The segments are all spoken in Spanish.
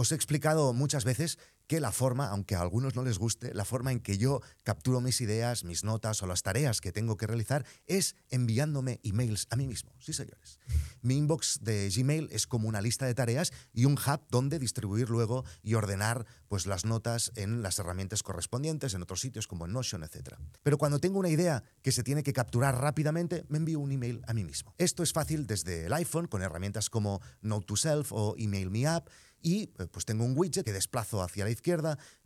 Os he explicado muchas veces que la forma, aunque a algunos no les guste, la forma en que yo capturo mis ideas, mis notas o las tareas que tengo que realizar es enviándome emails a mí mismo. Sí, señores. Mi inbox de Gmail es como una lista de tareas y un hub donde distribuir luego y ordenar pues, las notas en las herramientas correspondientes, en otros sitios como en Notion, etc. Pero cuando tengo una idea que se tiene que capturar rápidamente, me envío un email a mí mismo. Esto es fácil desde el iPhone con herramientas como Note to Self o Email Me Up y pues tengo un widget que desplazo hacia la izquierda,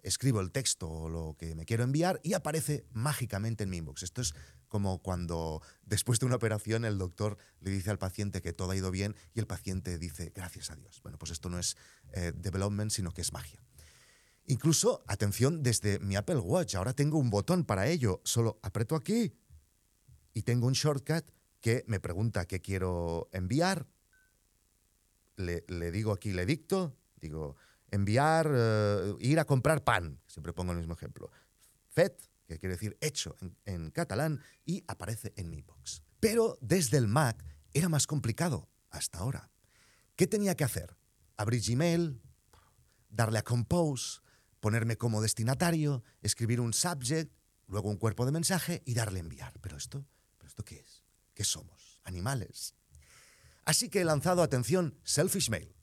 escribo el texto o lo que me quiero enviar y aparece mágicamente en mi inbox. Esto es como cuando después de una operación el doctor le dice al paciente que todo ha ido bien y el paciente dice gracias a Dios. Bueno, pues esto no es eh, development, sino que es magia. Incluso, atención, desde mi Apple Watch, ahora tengo un botón para ello. Solo aprieto aquí y tengo un shortcut que me pregunta qué quiero enviar. Le, le digo aquí, le dicto, Digo, enviar, eh, ir a comprar pan, siempre pongo el mismo ejemplo. Fet, que quiere decir hecho en, catalán, y aparece en mi box. Pero desde el Mac era más complicado hasta ahora. ¿Qué tenía que hacer? Abrir Gmail, darle a Compose, ponerme como destinatario, escribir un subject, luego un cuerpo de mensaje y darle enviar. ¿Pero esto? ¿Pero esto qué es? ¿Qué somos? ¿Animales? Así que he lanzado, atención, Selfish Mail.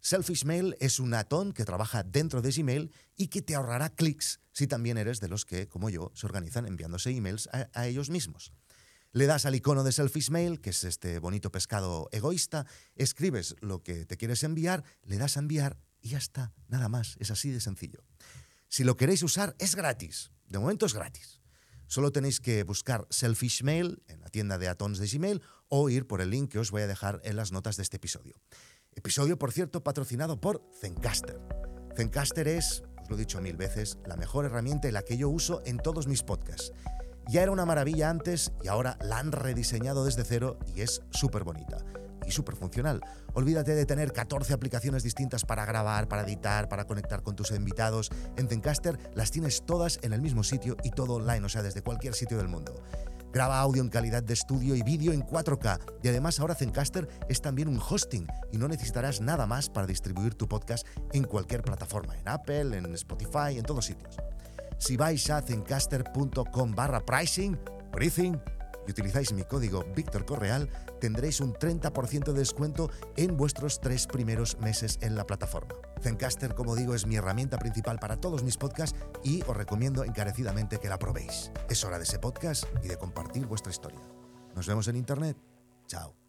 Selfish Mail es un atón que trabaja dentro de Gmail y que te ahorrará clics si también eres de los que, como yo, se organizan enviándose emails a, ellos mismos. Le das al icono de Selfish Mail, que es este bonito pescado egoísta, escribes lo que te quieres enviar, le das a enviar y ya está, nada más, es así de sencillo. Si lo queréis usar, es gratis, de momento es gratis. Solo tenéis que buscar Selfish Mail en la tienda de atones de Gmail o ir por el link que os voy a dejar en las notas de este episodio. Episodio, por cierto, patrocinado por Zencaster. Zencaster es, os lo he dicho mil veces, la mejor herramienta y la que yo uso en todos mis podcasts. Ya era una maravilla antes y ahora la han rediseñado desde cero y es súper bonita y súper funcional. Olvídate de tener 14 aplicaciones distintas para grabar, para editar, para conectar con tus invitados. En Zencaster las tienes todas en el mismo sitio y todo online, o sea, desde cualquier sitio del mundo. Graba audio en calidad de estudio y vídeo en 4K. Y además ahora Zencaster es también un hosting y no necesitarás nada más para distribuir tu podcast en cualquier plataforma, en Apple, en Spotify, en todos sitios. Si vais a zencaster.com barra pricing, pricing, y utilizáis mi código Víctor Correal, tendréis un 30% de descuento en vuestros tres primeros meses en la plataforma. Zencaster, como digo, es mi herramienta principal para todos mis podcasts y os recomiendo encarecidamente que la probéis. Es hora de ese podcast y de compartir vuestra historia. Nos vemos en Internet. Chao.